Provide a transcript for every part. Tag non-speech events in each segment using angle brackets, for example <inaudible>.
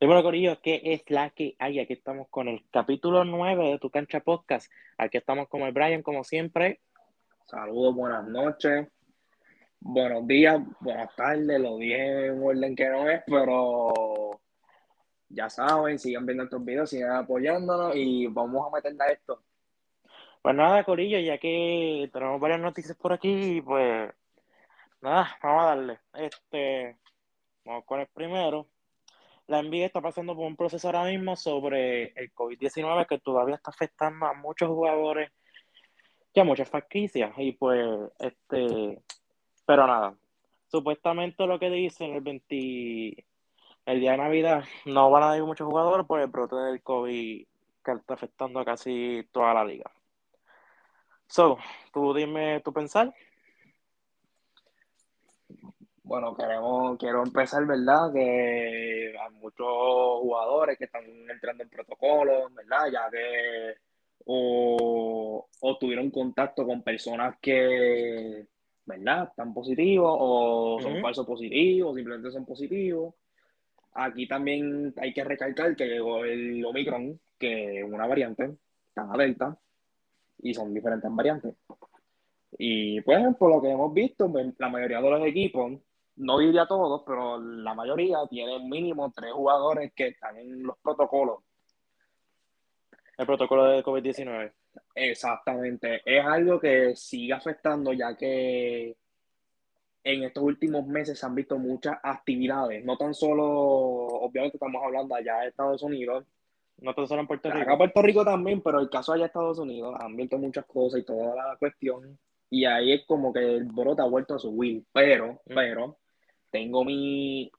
Dímelo, Corillo, ¿qué es la que hay? Aquí estamos con el capítulo 9 de Tu Cancha Podcast. Aquí estamos con el Brian, como siempre. Saludos, buenas noches, buenos días, buenas tardes, lo dije en orden que no es, pero ya saben, sigan viendo estos videos, sigan apoyándonos y vamos a meterle a esto. Pues nada, Corillo, ya que tenemos varias noticias por aquí, pues nada, vamos a darle. Este, vamos con el primero. La NBA está pasando por un proceso ahora mismo sobre el COVID-19 que todavía está afectando a muchos jugadores y a muchas franquicias. Y pues, este, pero nada, supuestamente lo que dicen el 20, el día de Navidad, no van a ir muchos jugadores por el brote del COVID que está afectando a casi toda la liga. So, tú dime tu pensar. Bueno, queremos, quiero empezar, ¿verdad? Que hay muchos jugadores que están entrando en protocolos, ¿verdad? Ya que o, o tuvieron contacto con personas que, ¿verdad? Están positivos o son Ujú. falsos positivos, simplemente son positivos. Aquí también hay que recalcar que llegó el Omicron, que es una variante, tan Delta, y son diferentes variantes. Y pues, por lo que hemos visto, pues, la mayoría de los equipos, no diría todos, pero la mayoría tienen mínimo tres jugadores que están en los protocolos. El protocolo de COVID-19. Exactamente. Es algo que sigue afectando ya que en estos últimos meses se han visto muchas actividades, no tan solo, obviamente estamos hablando allá de Estados Unidos, No tan solo en Puerto acá Rico. en Puerto Rico también, pero el caso allá de Estados Unidos han visto muchas cosas y toda la cuestión, y ahí es como que el brote ha vuelto a subir, pero, Mm. pero, tengo mi,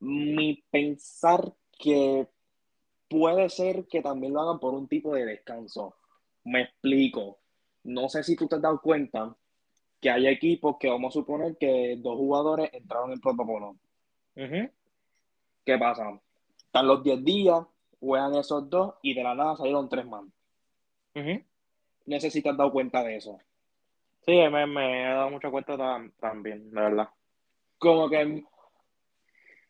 mi pensar que puede ser que también lo hagan por un tipo de descanso. Me explico. No sé si tú te has dado cuenta que hay equipos que vamos a suponer que dos jugadores entraron en protocolo. Ujú. ¿Qué pasa? Están los 10 días, juegan esos dos y de la nada salieron tres más. Ujú. No sé si te has dado cuenta de eso. Sí, me, me he dado mucha cuenta tam- también, de verdad. Como que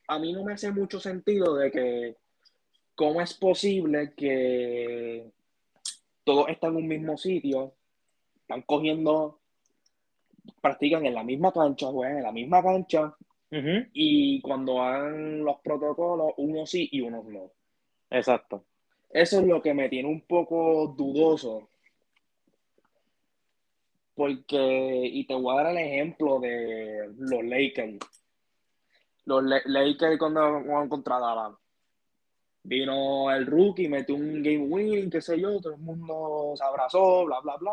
a mí no me hace mucho sentido de que cómo es posible que todos están en un mismo sitio, están cogiendo, practican en la misma cancha, juegan en la misma cancha y cuando hagan los protocolos, unos sí y unos no. Exacto. Eso es lo que me tiene un poco dudoso. Porque, y te voy a dar el ejemplo de los Lakers. Los Le- Lakers cuando jugaban contra Dallas. Vino el rookie, metió un game winning, qué sé yo, todo el mundo se abrazó, bla, bla, bla.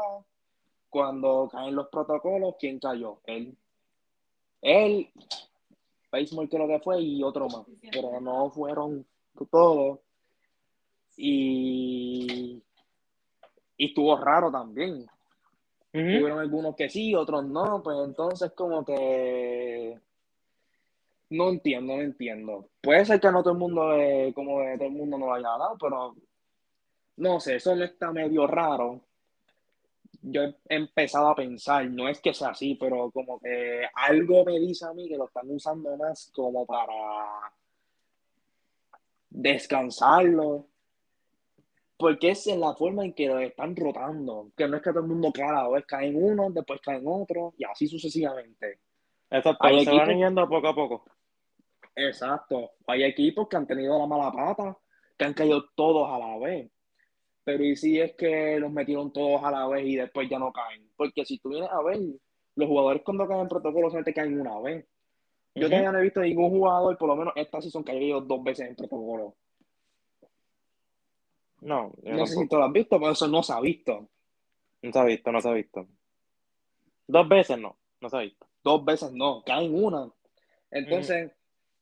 Cuando caen los protocolos, ¿quién cayó? Él. Él, Baseball creo que fue, y otro más. Pero no fueron todos. Y, y estuvo raro también. Hubieron algunos que sí, otros no, pues entonces como que no entiendo, no entiendo. Puede ser que no todo el mundo, eh, como de todo el mundo no lo haya dado, pero no sé, eso me está medio raro. Yo he empezado a pensar, no es que sea así, pero como que algo me dice a mí que lo están usando más como para descansarlo. Porque es en la forma en que lo están rotando, que no es que todo el mundo cada vez caen uno, después caen otro, y así sucesivamente. Exacto. Hay Se van yendo poco a poco. Exacto. Hay equipos que han tenido la mala pata, que han caído todos a la vez. Pero y si es que los metieron todos a la vez y después ya no caen. Porque si tú vienes a ver, los jugadores cuando caen en protocolo solamente caen una vez. Yo Ujú. todavía no he visto ningún jugador, por lo menos esta season, que haya ido dos veces en protocolo. No, yo No sé si tú lo has visto, pero eso no se ha visto. No se ha visto, no se ha visto. Dos veces no, no se ha visto. Dos veces no, caen una. Entonces,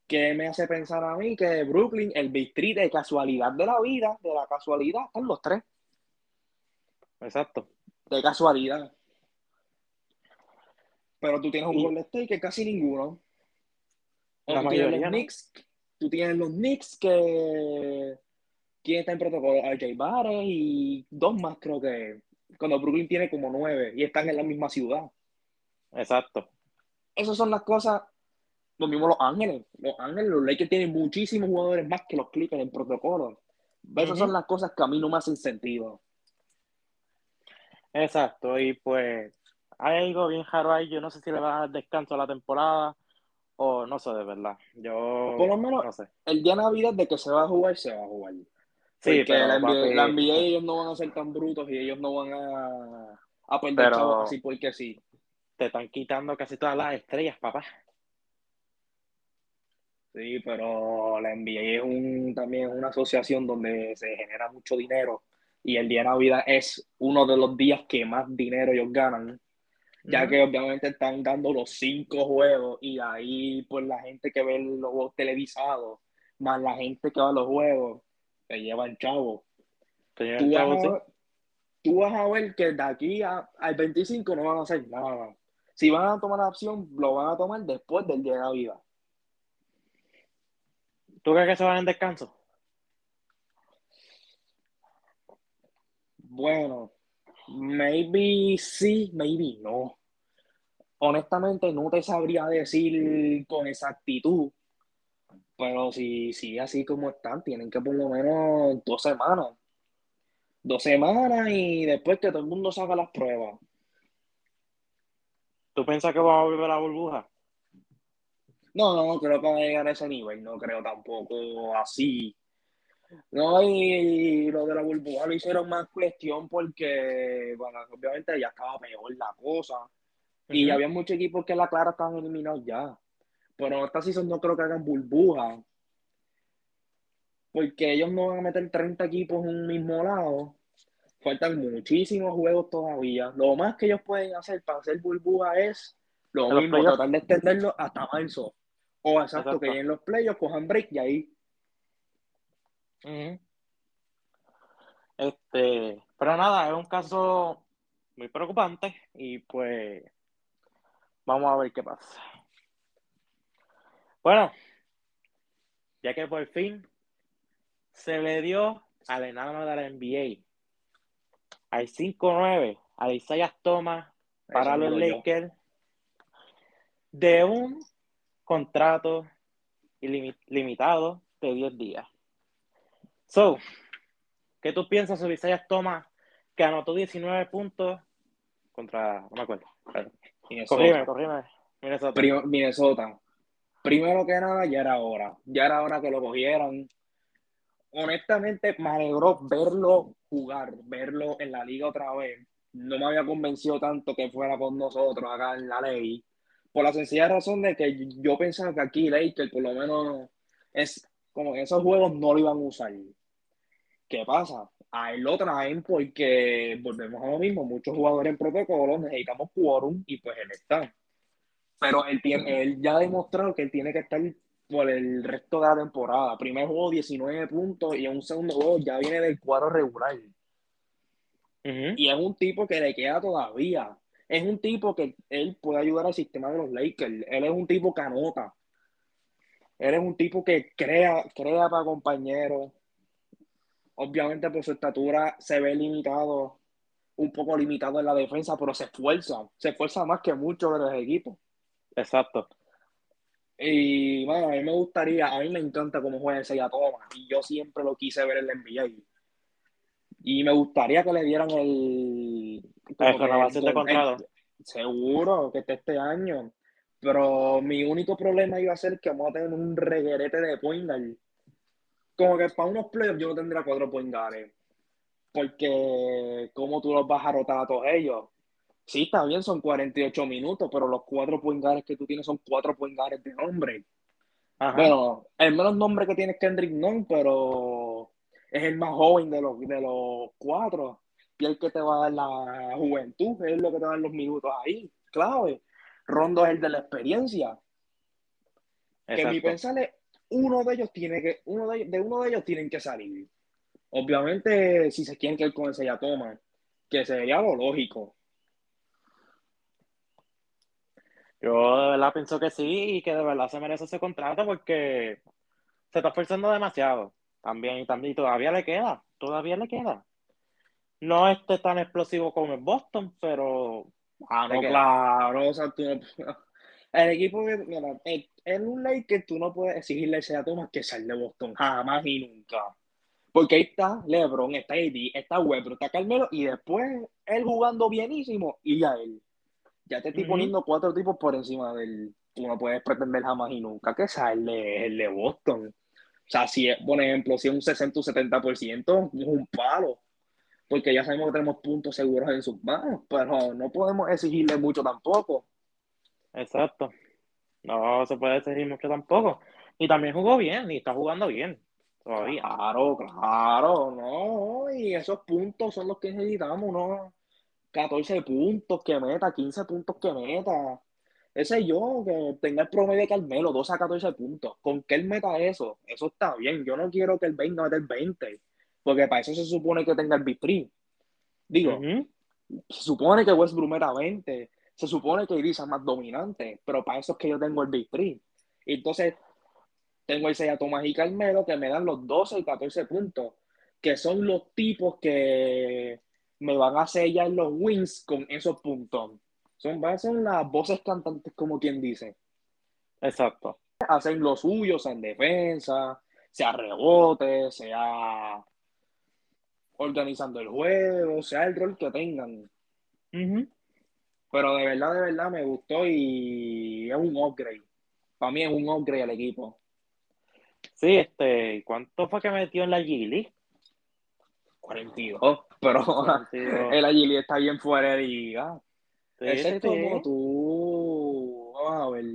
¿qué me hace pensar a mí? Que Brooklyn, el Big Three de casualidad de la vida, de la casualidad, están los tres. Exacto. De casualidad. Pero tú tienes un Golden State que casi ninguno. O La tú tienes mayoría, los. Knicks, tú tienes los Knicks que quién está en protocolo, RJ Barrett y dos más creo que cuando Brooklyn tiene como nueve y están en la misma ciudad. Exacto. Esas son las cosas Lo mismo Los Ángeles. Los Ángeles, los Lakers tienen muchísimos jugadores más que los Clippers en protocolo. Esas son las cosas que a mí no me hacen sentido. Exacto, y pues hay algo bien raro ahí. Yo no sé si le va a dar descanso a la temporada o no sé de verdad. Yo Por lo menos no sé. el día de Navidad de que se va a jugar, se va a jugar. Sí, Porque pero la NBA, la NBA ellos no van a ser tan brutos y ellos no van a, a perder Pero- chavos así porque sí. te están quitando casi todas las estrellas, papá. Sí, pero la NBA es un, también una asociación donde se genera mucho dinero y el día de Navidad es uno de los días que más dinero ellos ganan, ya que obviamente están dando los cinco juegos y ahí pues la gente que ve los juegos televisados, más la gente que va a los juegos, se llevan chavo. Tú Chavo, vas, tú vas a ver que de aquí a- al 25 no van a hacer nada. Si van a tomar la opción, lo van a tomar después del día de Navidad. ¿Tú crees que se van en descanso? Bueno, maybe sí, maybe no. Honestamente, no te sabría decir con exactitud, pero si sigue así como están, tienen que por lo menos dos semanas. Dos semanas y después que todo el mundo saca las pruebas. ¿Tú piensas que vamos a volver a la burbuja? No, no, creo que va a llegar a ese nivel, no creo tampoco así. No, y lo de la burbuja lo hicieron más cuestión porque, bueno, obviamente ya estaba peor la cosa. Y Ujú. había muchos equipos que la clara estaban eliminados ya. Pero esta season no creo que hagan burbuja. Porque ellos no van a meter 30 equipos en un mismo lado. Faltan muchísimos juegos todavía. Lo más que ellos pueden hacer para hacer burbuja es lo En mismo, tratar de extenderlo hasta marzo. O exacto, Exacto. que lleguen los playoffs, cojan break y ahí. Este, pero nada, es un caso muy preocupante y pues vamos a ver qué pasa. Bueno, ya que por fin se le dio al enano de la NBA, al 5-9, a Isaiah Thomas para Eso los. Lakers, de un contrato limitado de 10 días. So, ¿qué tú piensas sobre Isaiah Thomas que anotó 19 puntos contra, no me acuerdo. Minnesota. Corrime, corrime. Minnesota. Minnesota. Primero que nada, ya era hora. Ya era hora que lo cogieran. Honestamente, me alegró verlo jugar, verlo en la liga otra vez. No me había convencido tanto que fuera con nosotros acá en la ley. Por la sencilla razón de que yo pensaba que aquí Lakers, por lo menos, es como que esos juegos no lo iban a usar. ¿Qué pasa? A él lo traen porque volvemos a lo mismo. Muchos jugadores en protocolo necesitamos quórum y pues él está. Pero él, tiene, él ya ha demostrado que él tiene que estar por el resto de la temporada. Primer juego 19 puntos y en un segundo juego ya viene del cuadro regular. Y es un tipo que le queda todavía. Es un tipo que él puede ayudar al sistema de los Lakers. Él es un tipo que anota. Él es un tipo que crea, crea para compañeros. Obviamente por su estatura se ve limitado, un poco limitado en la defensa, pero se esfuerza. Se esfuerza más que muchos de los equipos. Exacto. Y bueno, a mí me gustaría, a mí me encanta cómo juega ese Thomas y yo siempre lo quise ver en la NBA. Y me gustaría que le dieran el... renovación de contrato. Seguro que esté este año. Pero mi único problema iba a ser que vamos a tener un reguerete de point guard. Como que para unos playoffs yo no tendría cuatro point guards. Porque ¿cómo tú los vas a rotar a todos ellos? Sí, está bien, son 48 minutos, pero los cuatro point guards que tú tienes son cuatro point guards de nombre. Ajá. Bueno, el menos nombre que tiene es Kendrick Nunn, pero es el más joven de los, de los cuatro. Y el que te va a dar la juventud, es lo que te va a dar los minutos ahí, clave. Rondo es el de la experiencia. Que mi Exacto. pensar es, uno de ellos tiene que, uno de, de uno de ellos tienen que salir. Obviamente, si se quieren que con ese ya toma, que sería lo lógico. Yo de verdad pienso que sí y que de verdad se merece ese contrato porque se está esforzando demasiado. También y también y todavía le queda, todavía le queda. No esté tan explosivo como en Boston, pero Ah, no, claro, o sea, tú no- el equipo que, mira, el, en un Lakers tú no puedes exigirle a Isaiah Thomas que salga de Boston jamás y nunca. Porque ahí está LeBron, está AD, está Webber, está Carmelo y después él jugando bienísimo y ya él. Ya te estoy poniendo cuatro tipos por encima del. Tú no puedes pretender jamás y nunca que sea el de, el de Boston. O sea, si es, por ejemplo, si es un 60 o 70%, es un palo. Porque ya sabemos que tenemos puntos seguros en sus manos, pero no podemos exigirle mucho tampoco. Exacto. No se puede decir mucho tampoco. Y también jugó bien, y está jugando bien todavía. Claro, claro, no. Y esos puntos son los que necesitamos, ¿no? 14 puntos que meta, 15 puntos que meta. Ese yo, que tenga el promedio de Carmelo, 12 a 14 puntos. Con que él meta eso, eso está bien. Yo no quiero que él venga a meter 20, porque para eso se supone que tenga el Big. Digo, Ujú. se supone que Westbrook meta 20, se supone que Iris es más dominante, pero para eso es que yo tengo el Big. Y entonces, tengo el Isaiah Thomas y Carmelo que me dan los 12 y 14 puntos, que son los tipos que me van a sellar los wins con esos puntos. Son, van a ser las voces cantantes, como quien dice. Exacto. Hacen lo suyo, sea en defensa, sea rebote, sea organizando el juego, sea el rol que tengan. Ujú. Pero de verdad, de verdad me gustó y es un upgrade. Para mí es un upgrade al equipo. Sí, este, ¿cuánto fue que metió en la G-League? 42. Pero el agility está bien fuera de liga. Sí, Eso sí, es como sí. tú. Vamos a ver.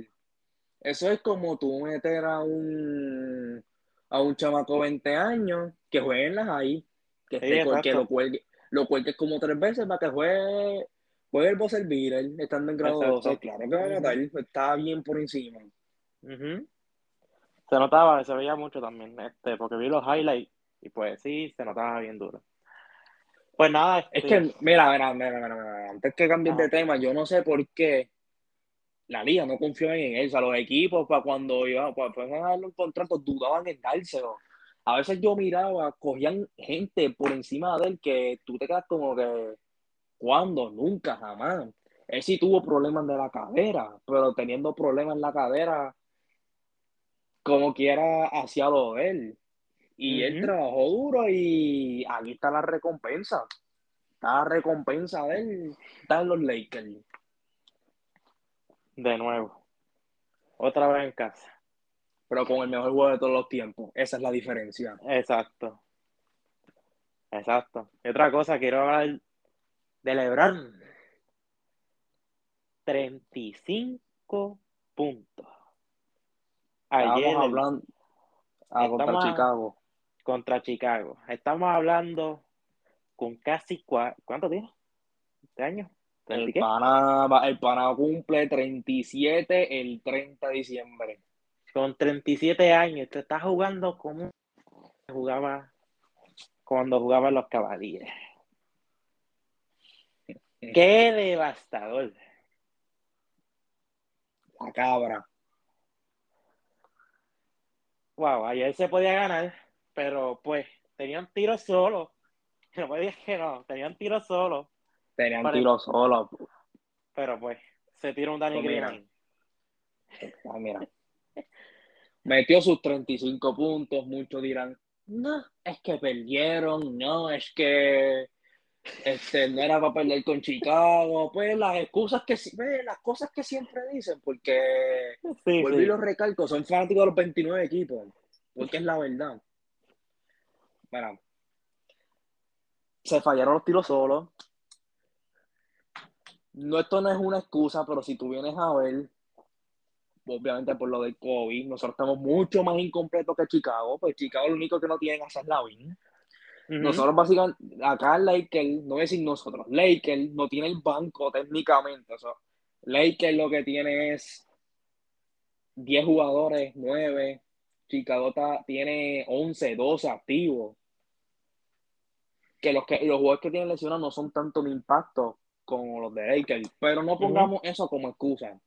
Eso es como tú meter a un a un chamaco 20 años que juegue en las ahí, que, Sí, esté- que exacto. lo cuelgue, lo cuelgues como tres veces para que juegue, juegue el buzzer beater estando en grado Exacto. 12. Claro que va a matar, está bien por encima. Se notaba, se veía mucho también, este, porque vi los highlights y pues sí, se notaba bien duro. Pues nada, Es este, que, mira, mira, mira, mira, mira, antes que cambies de tema, yo no sé por qué la liga no confía en él. O sea, los equipos, para cuando iban, para darle un contrato, dudaban en dárselo. A veces yo miraba, cogían gente por encima de él que tú te quedas como que, ¿cuándo? Nunca, jamás. Él sí tuvo problemas de la cadera, pero teniendo problemas en la cadera, como quiera, hacía lo de él. Y él trabajó duro y aquí está la recompensa. Está la recompensa de él. Está en los Lakers. de nuevo, otra vez en casa. Pero con el mejor juego de todos los tiempos. Esa es la diferencia. Exacto. Exacto. Y otra cosa, quiero hablar de LeBron. 35 puntos. Ayer Estábamos el- hablando ah, contra Estamos a- Chicago. Contra Chicago. Estamos hablando con casi cua- ¿cuánto tiene? ¿Este año? ¿30 y El pana, el pana cumple 37 el 30 de diciembre. Con 37 años, te está jugando como jugaba cuando jugaba los Cavaliers. <laughs> Qué devastador. La cabra. Wow, ayer se podía ganar, pero pues tenían tiro solo. <laughs> No me digas que no, tenían tiro solo, Tenían Pare- tiro solo. pero pues se tiró un Danny Pues. Green. Ah, mira. <laughs> Metió sus 35 puntos. Muchos dirán, no, es que perdieron. No, es que este, no era para perder con Chicago. Pues las excusas que, pues, las cosas que siempre dicen, porque Sí, vuelvo sí. y los recalco, son fanáticos de los 29 equipos, porque es la verdad. Mira, se fallaron los tiros solos. No, esto no es una excusa, pero si tú vienes a ver, obviamente por lo del COVID, nosotros estamos mucho más incompletos que Chicago, pues Chicago lo único que no tienen es la win. Ujú. Nosotros básicamente, acá Lakers, no voy a decir nosotros, Lakers no tiene el banco técnicamente. O sea, Lakers lo que tiene es 10 jugadores, 9. Chicago tiene 11, 12 activos. Que los, que los jugadores que tienen lesionados no son tanto un impacto como los de Lakers. Pero no pongamos eso como excusa.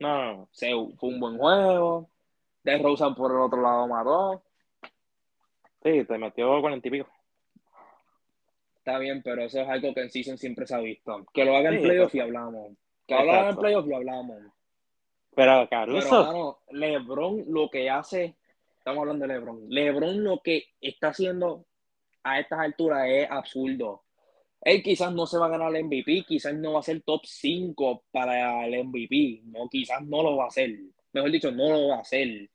No, no, no. Se, fue un buen juego. De Rosen por el otro lado mató. Sí, te metió cuarenta y pico. Está bien, pero eso es algo que en season siempre se ha visto. Que lo haga en Sí, playoff y hablamos. Que lo hagan en playoff y hablamos. Pero Caruso. Pero, LeBron lo que hace, estamos hablando de LeBron. LeBron lo que está haciendo a estas alturas es absurdo. Él quizás no se va a ganar el MVP, quizás no va a ser top 5 para el MVP, no, quizás no lo va a hacer. Mejor dicho, no lo va a hacer.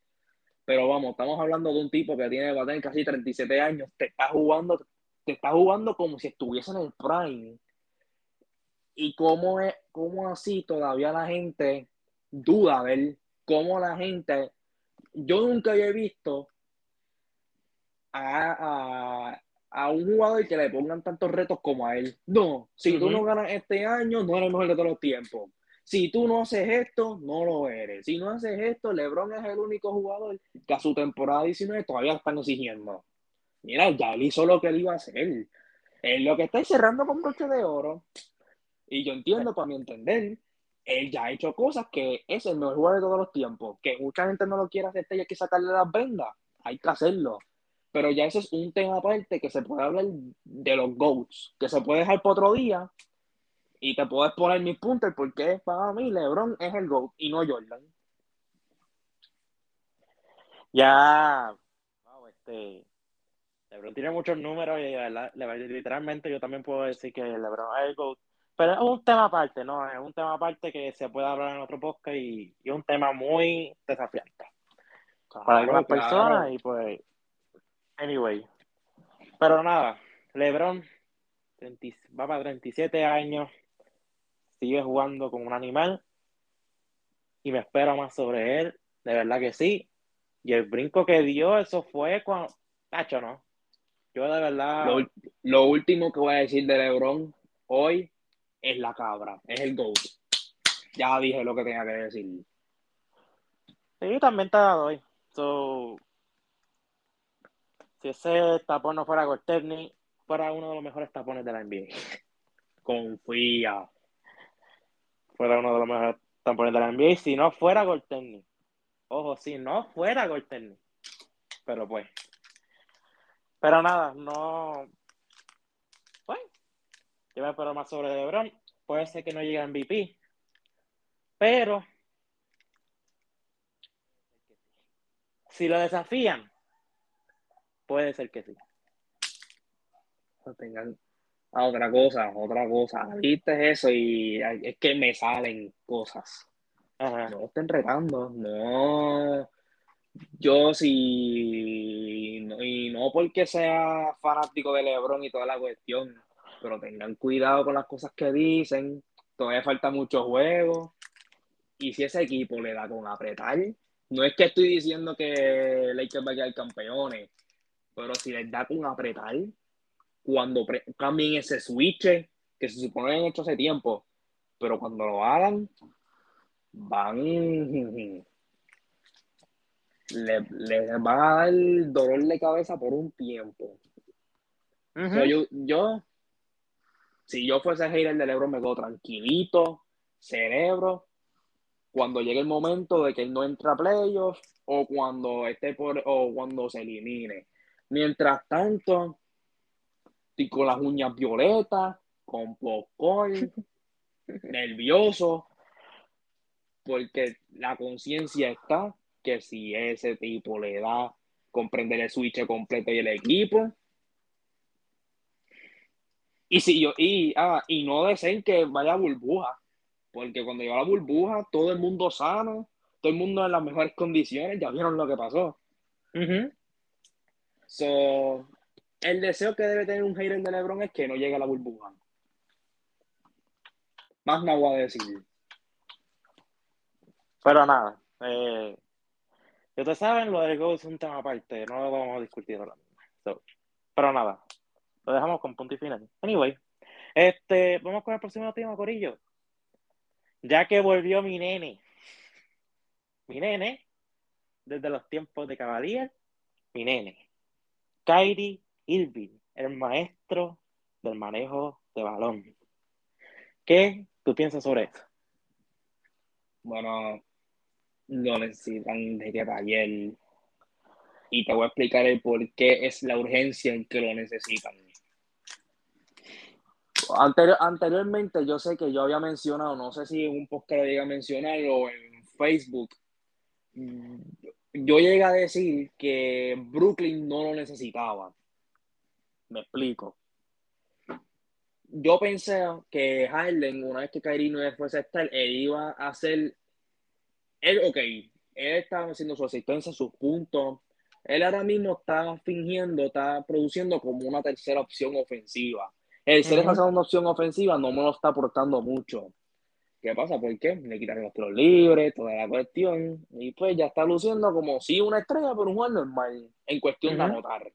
Pero vamos, estamos hablando de un tipo que tiene, va a tener casi 37 años, te está jugando, te está jugando como si estuviese en el prime. Y cómo es, cómo así todavía la gente duda de él, cómo la gente, yo nunca había visto a, a, un jugador que le pongan tantos retos como a él. No, si tú no ganas este año, no eres el mejor de todos los tiempos. Si tú no haces esto, no lo eres. Si no haces esto, LeBron es el único jugador que a su temporada 19 todavía están exigiendo. Mira, ya él hizo lo que él iba a hacer. Él lo que está cerrando con broche de oro. Y yo entiendo, para mi entender, él ya ha hecho cosas que es el mejor jugador de todos los tiempos. Que mucha gente no lo quiere hacer y hay que sacarle las vendas. Hay que hacerlo. Pero ya ese es un tema aparte que se puede hablar de los GOATs, que se puede dejar para otro día y te puedes poner mis puntos porque para mí LeBron es el GOAT y no Jordan. Ya, este, LeBron tiene muchos números y literalmente yo también puedo decir que LeBron es el GOAT. Pero es un tema aparte, ¿no? Es un tema aparte que se puede hablar en otro podcast y, y un tema muy desafiante para algunas personas y pues, anyway. Pero nada, LeBron va para 37 años, sigue jugando como un animal y me espero más sobre él, de verdad que sí. Y el brinco que dio, eso fue cuando, tacho, ¿no? Yo de verdad... Lo, último que voy a decir de LeBron hoy es la cabra, es el GOAT. Ya dije lo que tenía que decir. Sí, también te dado hoy. So, si ese tapón no fuera Gorterni, fuera uno de los mejores tapones de la NBA. <laughs> Confía fuera uno de los mejores tampones de la NBA. Si no fuera Golterni. Ojo, si no fuera Golterni. Pero pues. Pero nada, no. Pues. Yo me espero más sobre LeBron. Puede ser que no llegue a MVP. Pero. Si lo desafían, puede ser que sí. No tengan a otra cosa, otra cosa. Viste eso y es que me salen cosas. No estén retando, no. Yo sí, y no porque sea fanático de LeBron y toda la cuestión, pero tengan cuidado con las cosas que dicen. Todavía falta mucho juego. Y si ese equipo le da con apretar, no es que estoy diciendo que Lakers va a quedar campeones, pero si les da con apretar, cuando cambien ese switch que se supone que han hecho hace tiempo, pero cuando lo hagan, van. Le, le van a dar dolor de cabeza por un tiempo. yo, yo, si yo fuese hater del Ebro, me quedo tranquilito, cerebro, cuando llegue el momento de que él no entra a playoffs o cuando esté por o cuando se elimine. Mientras tanto, estoy con las uñas violetas, con popcorn, <laughs> nervioso, porque la conciencia está que si ese tipo le da comprender el switch completo y el equipo, y si yo, y, ah, y no deseen que vaya a burbuja, porque cuando llegó la burbuja, todo el mundo sano, todo el mundo en las mejores condiciones, ya vieron lo que pasó. So, el deseo que debe tener un hater de LeBron es que no llegue a la burbuja. Más nada voy decir. Pero nada. Eh, ustedes saben, lo del Go es un tema aparte. No lo vamos a discutir ahora pero nada. Lo dejamos con punto y final. Anyway. Este, vamos con el próximo tema, Corillo. Ya que volvió mi nene. Mi nene, desde los tiempos de Cavalier, mi nene. Kyrie Irving, el maestro del manejo de balón. ¿Qué tú piensas sobre esto? Bueno, lo necesitan desde ayer. Y te voy a explicar el por qué es la urgencia en que lo necesitan. anteriormente yo sé que yo había mencionado, no sé si en un podcast lo llegué a mencionar o en Facebook, yo llegué a decir que Brooklyn no lo necesitaba. Me explico. Yo pensé que Harden, una vez que Kyrie no fuese a estar, él iba a hacer. Él, ok, él estaba haciendo su asistencia, sus puntos. Él ahora mismo está fingiendo, está produciendo como una tercera opción ofensiva. El ser esa segunda opción ofensiva no me lo está aportando mucho. ¿Qué pasa? ¿Por qué? Le quitaron los tiros libres, toda la cuestión. Y pues ya está luciendo como si una estrella, pero un jugador normal en cuestión de anotar.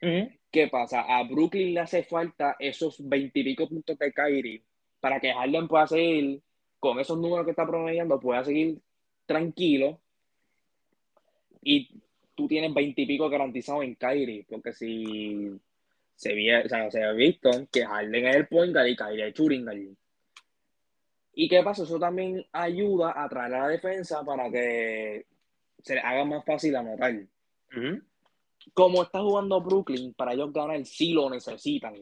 ¿Qué pasa? A Brooklyn le hace falta esos veintipico puntos de Kyrie para que Harden pueda seguir con esos números que está promediando, pueda seguir tranquilo. Y tú tienes veintipico garantizados en Kyrie, porque si se, o sea, se ha visto que Harden es el point guard y Kyrie es shooting ¿Y qué pasa? Eso también ayuda a traer a la defensa para que se le haga más fácil anotar como está jugando Brooklyn, para ellos ganar sí lo necesitan.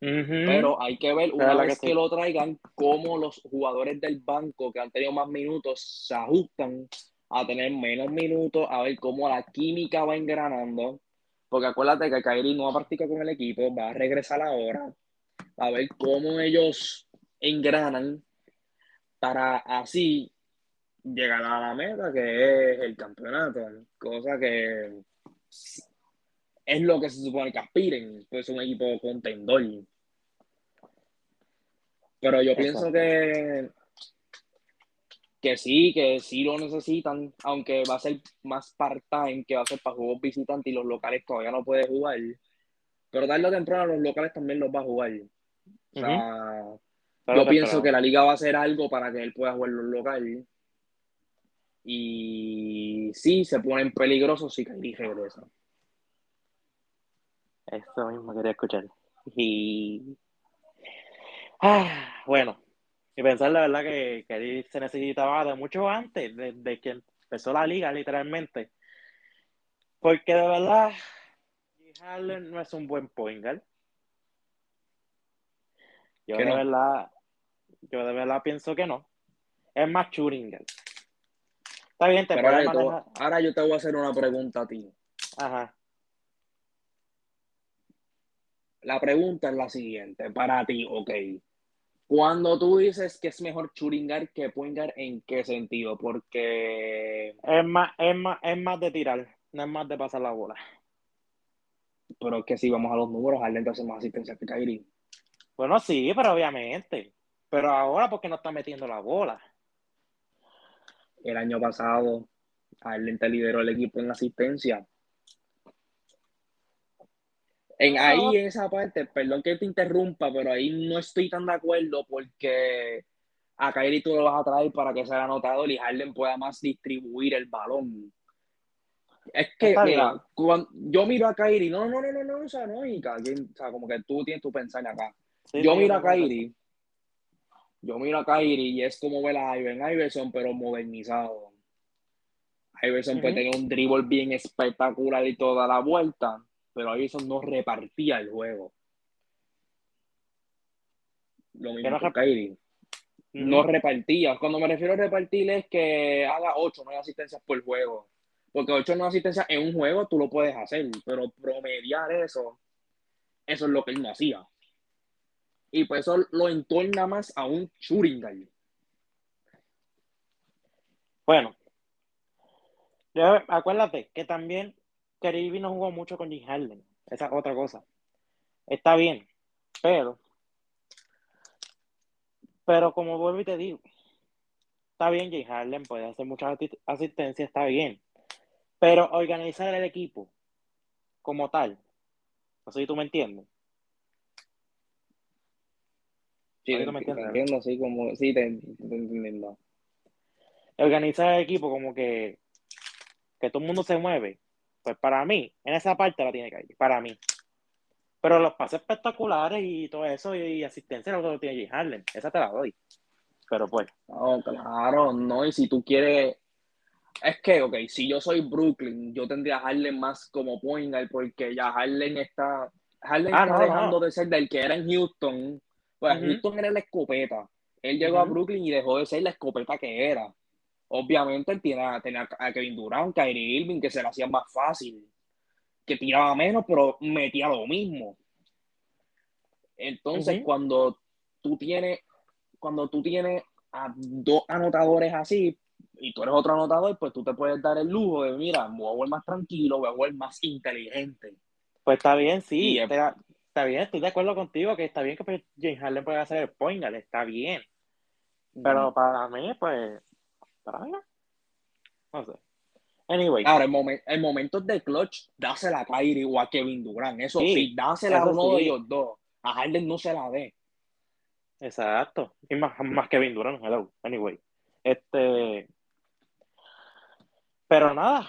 Pero hay que ver, una vez que, lo traigan, cómo los jugadores del banco que han tenido más minutos se ajustan a tener menos minutos, a ver cómo la química va engranando. Porque acuérdate que Kyrie no va a practicar con el equipo, va a regresar ahora, a ver cómo ellos engranan para así llegar a la meta que es el campeonato. Cosa que es lo que se supone que aspiren, pues un equipo contendor. Pero yo pienso que, que sí, que sí lo necesitan, aunque va a ser más part-time, que va a ser para juegos visitantes y los locales todavía no puede jugar. Pero tarde o temprano los locales también los va a jugar. O sea, yo pienso que la liga va a hacer algo para que él pueda jugar los locales. Y sí, se ponen peligrosos si Kyrie regresa. Eso mismo quería escuchar. Y. Ah, bueno, y pensar la verdad que, que se necesitaba de mucho antes, de, que empezó la liga, literalmente. Porque de verdad, Harden no es un buen point Yo de verdad, yo de verdad pienso que no. Es más Churingal. Está bien, te Pero ahora yo te voy a hacer una pregunta a ti. Ajá. La pregunta es la siguiente, para ti, ok. Cuando tú dices que es mejor churingar que poingar, ¿en qué sentido? Porque... Es más, es más, es más de tirar, no es más de pasar la bola. Pero es que si vamos a los números, Arlen hace más asistencia que Kyrie. Bueno, sí, pero obviamente. Pero ahora, porque no está metiendo la bola? El año pasado, Arlen te lideró el equipo en asistencia. En ahí, en esa parte, perdón que te interrumpa, pero ahí no estoy tan de acuerdo porque a Kyrie tú lo vas a traer para que sea anotado y Harden pueda más distribuir el balón. Es que, mira, cuando yo miro a Kyrie, no, no, no, no, no, o sea, no, y o sea, como que tú tienes tu pensar acá. yo miro a Kyrie, yo miro a Kyrie y es como ver a Ivan Iverson, pero modernizado. Iverson puede tener un dribble bien espectacular y toda la vuelta, pero eso no repartía el juego. Lo mismo con Kyrie. No repartía. Cuando me refiero a repartir es que haga 8 no asistencias por juego. Porque 8 no asistencias en un juego tú lo puedes hacer, pero promediar eso, eso es lo que él no hacía. Y pues eso lo entorna más a un shooting Bueno, acuérdate que también Kyrie no jugó mucho con Jim Harden. Esa es otra cosa. Está bien, pero, pero como vuelvo y te digo, está bien, Jim Harden puede hacer muchas asistencias, está bien, pero organizar el equipo como tal, no sé si tú me entiendes. Sí, te, me entiendo, así como, sí, te, entiendo. Organizar el equipo como que, que todo el mundo se mueve pues para mí, en esa parte la tiene que ir, para mí. Pero los pases espectaculares y todo eso y asistencia lo tiene Jay Harden. Esa te la doy. Pero pues. No, claro, no. Y si tú quieres. Es que, ok, si yo soy Brooklyn, yo tendría a Harden más como point porque ya Harden está. Harden ah, está dejando de ser del que era en Houston. Pues Houston era la escopeta. Él llegó a Brooklyn y dejó de ser la escopeta que era. obviamente él tiene, tenía a Kevin Durant, Kyrie Irving, que se le hacía más fácil, que tiraba menos, pero metía lo mismo. Entonces, cuando tú tienes, cuando tú tienes a dos anotadores así, y tú eres otro anotador, pues tú te puedes dar el lujo de, mira, voy a jugar más tranquilo, voy a jugar más inteligente. Pues está bien, sí, está, bien, estoy de acuerdo contigo que está bien que pues, James Harden pueda hacer el point está bien. Pero para mí, pues, para mí, no sé. Anyway. Ahora, en, momentos de clutch, dásela a Kyrie o a Kevin Durant. Eso sí, dásela a uno de ellos dos. A Harden no se la dé. Exacto. Y más, más Kevin Durant, hello. Anyway. Este. Pero nada.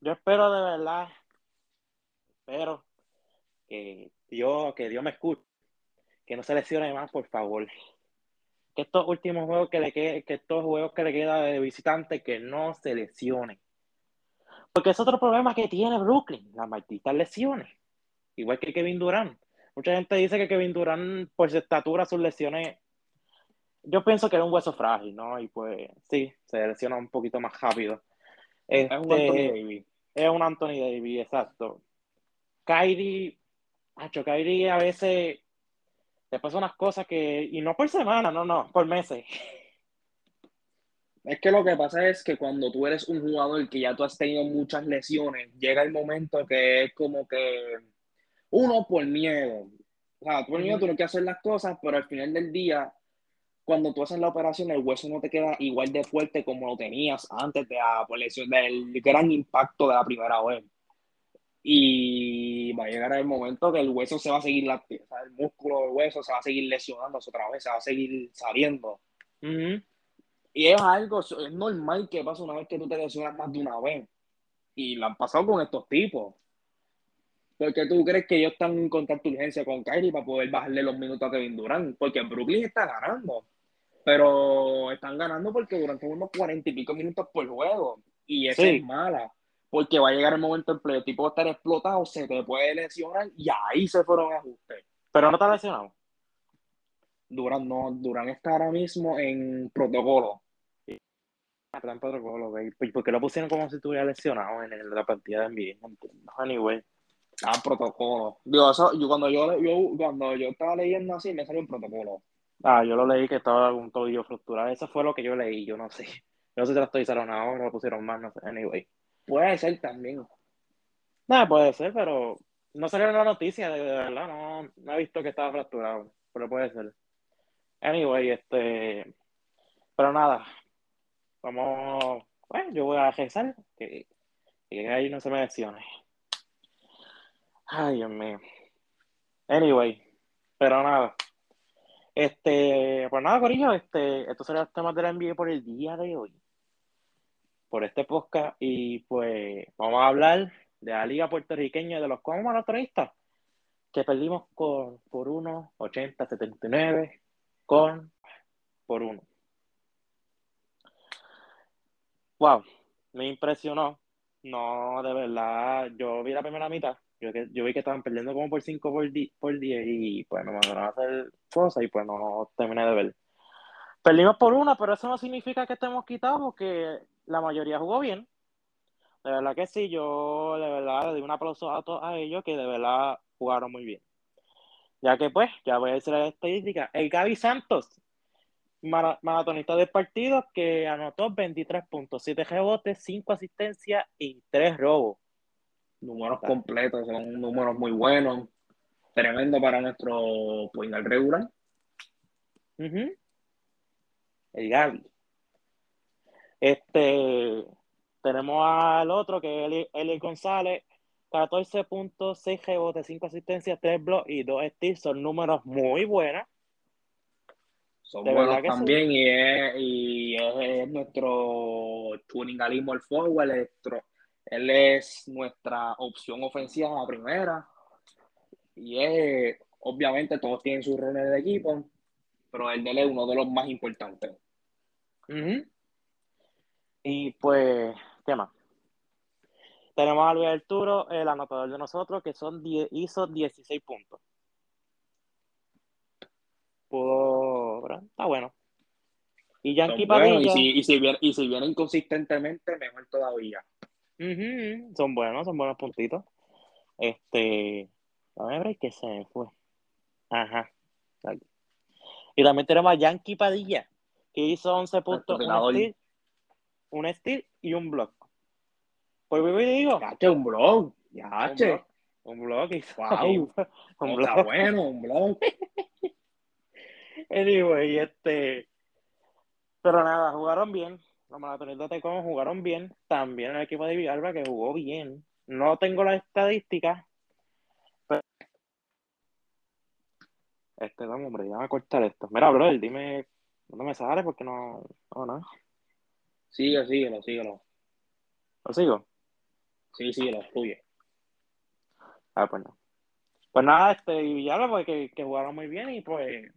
Yo espero de verdad. Espero que Dios, que Dios me escuche. Que no se lesione más, por favor que estos últimos juegos que le que estos juegos que le queda de visitante que no se lesione. Porque es otro problema que tiene Brooklyn, las malditas lesiones. Igual que Kevin Durant. Mucha gente dice que Kevin Durant, por su estatura, sus lesiones. Yo pienso que es un hueso frágil, ¿no? Y pues sí, se lesiona un poquito más rápido. es un Anthony este, Davis. Es un Anthony Davis, exacto. Kyrie, Hacho, Kyrie a veces pasa unas cosas que, y no por semana, no, no, por meses. Es que lo que pasa es que cuando tú eres un jugador que ya tú has tenido muchas lesiones, llega el momento que es como que uno por miedo. O sea, por miedo tú no quieres hacer las cosas, pero al final del día, cuando tú haces la operación, el hueso no te queda igual de fuerte como lo tenías antes de la lesión, del gran impacto de la primera vez y va a llegar el momento que el hueso se va a seguir, la, el músculo del hueso se va a seguir lesionándose otra vez, se va a seguir saliendo. Y es algo, es normal que pase una vez que tú te lesionas más de una vez. Y lo han pasado con estos tipos. Porque tú crees que ellos están en contacto urgencia con Kyrie para poder bajarle los minutos a Kevin Durant? Porque Brooklyn está ganando. Pero están ganando porque durante unos cuarenta y pico minutos por juego. Y eso es mala porque va a llegar el momento en el tipo va a estar explotado, se te puede lesionar y ahí se fueron ajustes. Pero no está lesionado. Durán no, Durán está ahora mismo en protocolo. Está en protocolo, ¿Por qué lo pusieron como si estuviera lesionado en la partida de NBA? No, anyway. Está en protocolo. Digo, eso, yo, cuando, yo, yo, cuando yo estaba leyendo así, me salió un protocolo. Ah, yo lo leí que estaba un tobillo fracturado. Eso fue lo que yo leí, yo no sé. No sé si lo o no lo pusieron más, no sé. Anyway. Puede ser también. No, puede ser, pero no salió una noticia, de, verdad, no, no, he visto que estaba fracturado, pero puede ser. Anyway, este, pero nada, vamos, bueno, yo voy a rezar, que, que ahí no se me lesione. Ay, Dios mío. Anyway, pero nada. Este, pues nada, Corillo, este, estos serán los temas de la NBA por el día de hoy por este podcast y pues vamos a hablar de la liga puertorriqueña de los como maratonistas que perdimos con, por 1, 80, 79 con por uno. Wow, me impresionó. No, de verdad, yo vi la primera mitad. Yo, yo vi que estaban perdiendo como por 5 por, 10 y pues me mandaron a hacer cosas y pues no terminé de ver. Perdimos por una, pero eso no significa que estemos quitados porque la mayoría jugó bien. De verdad que sí, yo de verdad le doy un aplauso a todos a ellos que de verdad jugaron muy bien. Ya que pues, ya voy a decir la estadística. El Gaby Santos, maratonista del partido, que anotó 23 puntos, 7 rebotes, 5 asistencias y 3 robos. Números completos, son números muy buenos. Tremendo para nuestro final regular. El Gaby. Este, tenemos al otro que es Eli, González, 14 puntos, 6 rebotes, 5 asistencias, 3 blocks y 2 steals. Son números muy buenos. Son buenos también y, es, y es, nuestro tuning el forward. Él es nuestra opción ofensiva en la primera. Y es, obviamente todos tienen sus roles de equipo, pero él es uno de los más importantes. Y pues, ¿qué más? Tenemos a Luis Arturo, el anotador de nosotros, que son hizo 16 puntos. Pudo. Está bueno. Y Yankee Padilla. y, si, y, si vienen, y si vienen consistentemente, mejor todavía. Ujú, Son buenos, son buenos puntitos. Este, a ver que se me fue. Ajá. Y también tenemos a Yankee Padilla, que hizo 11 puntos, un steal y un block. Pues vuelvo y digo, Yache, un blog. un Yache. block, un block. Wow. <laughs> un block. está bueno, un blog. <laughs> Anyway, este. Pero nada, jugaron bien. Los maratones de Tecón jugaron bien. También el equipo de Villalba que jugó bien. No tengo las estadísticas. Pero... Este, vamos, hombre, ya voy a cortar esto. Mira, brother, dime dónde me sale porque no. No, no. Sigue, síguelo, síguelo. ¿Lo sigo? Sí, síguelo, fluye. Ah, pues no. Pues nada, este, y Villalba, pues que, que jugaron muy bien y pues.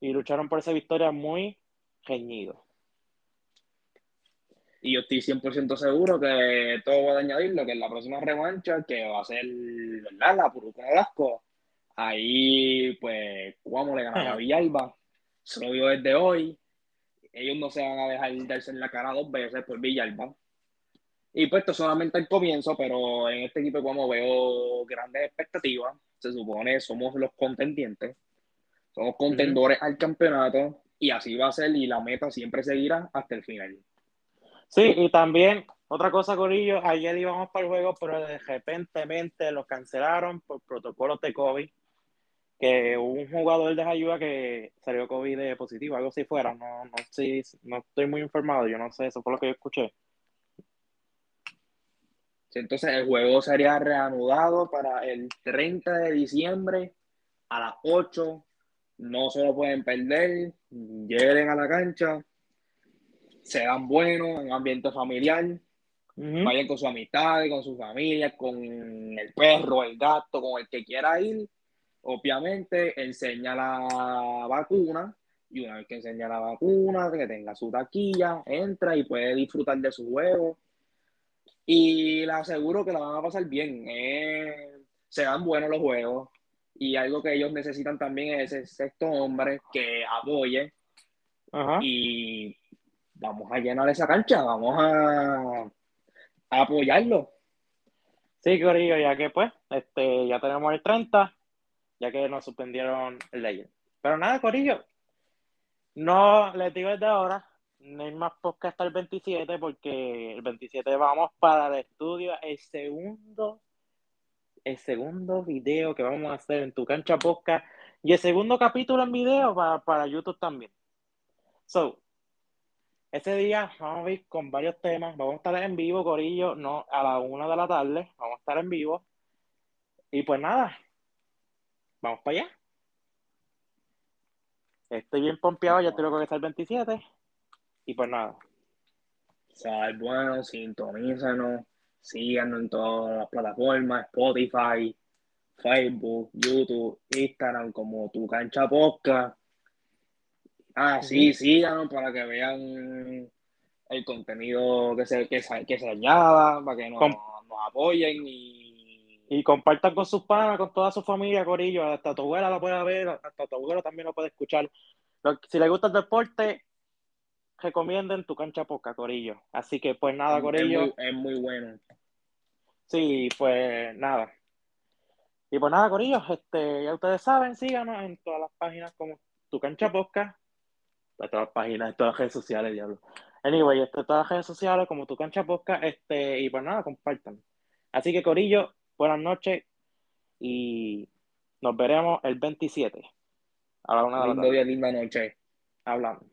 Y lucharon por esa victoria muy reñido. Y yo estoy 100% seguro que todo va a añadirlo, que en la próxima revancha, que va a ser, ¿verdad? La Puruca de Velasco. Ahí, pues, Cuamo le ganará a Villalba. Se lo digo desde hoy. Ellos no se van a dejar darse en la cara dos veces por Villalba. Y pues esto solamente el comienzo, pero en este equipo como veo grandes expectativas. Se supone somos los contendientes. Somos contendores al campeonato. Y así va a ser y la meta siempre seguirá hasta el final. Sí, y también, otra cosa, Corillo, ayer íbamos para el juego, pero de repentemente lo cancelaron por protocolos de COVID, que un jugador de ayuda que salió COVID de positivo, algo así fuera, no, no, sí, no estoy muy informado, yo no sé, eso fue lo que yo escuché. Entonces el juego sería reanudado para el 30 de diciembre a las 8. No se lo pueden perder. Lleguen a la cancha. Sean buenos en ambiente familiar. Vayan con sus amistades, con su familia, con el perro, el gato, con el que quiera ir. Obviamente, enseña la vacuna. Y una vez que enseña la vacuna, que tenga su taquilla, entra y puede disfrutar de su juego. Y le aseguro que la van a pasar bien. Eh, se dan buenos los juegos. Y algo que ellos necesitan también es ese sexto hombre que apoye. Ajá. Y vamos a llenar esa cancha. Vamos a, a apoyarlo. Sí, Corillo, ya que pues, este, ya tenemos el 30, ya que nos suspendieron el ayer. Pero nada, Corillo, no les digo desde ahora, no hay más podcast hasta el 27, porque el 27 vamos para el estudio, el segundo, el segundo video que vamos a hacer en tu cancha podcast, y el segundo capítulo en video para, para YouTube también. So, ese día vamos a ir con varios temas. Vamos a estar en vivo, Corillo, no a la una de la tarde. Vamos a estar en vivo. Y pues nada, vamos para allá. Estoy bien pompeado, ya tengo que estar el 27. Y pues nada. Sal bueno, sintonízanos, síganos en todas las plataformas, Spotify, Facebook, YouTube, Instagram, como tu cancha podcast. Ah, sí, síganos para que vean el contenido que se, que se, que se añada, para que nos, nos apoyen y, Y compartan con sus panas, con toda su familia, Corillo. Hasta tu abuela lo puede ver, hasta tu abuelo también lo puede escuchar. Si les gusta el deporte, recomienden tu cancha poca, Corillo. Así que pues nada, es, Corillo. muy, es muy bueno. Sí, pues nada. Y pues nada, Corillo, este, ya ustedes saben, síganos en todas las páginas como Tu Cancha Podcast, en todas las páginas, en todas las redes sociales, diablo. Anyway, este, todas las redes sociales como Tu Cancha Podcast, este, y pues nada, compartan. Así que, Corillo, buenas noches y nos veremos el 27 a la una de la Lindo tarde. día, linda noche. Hablamos.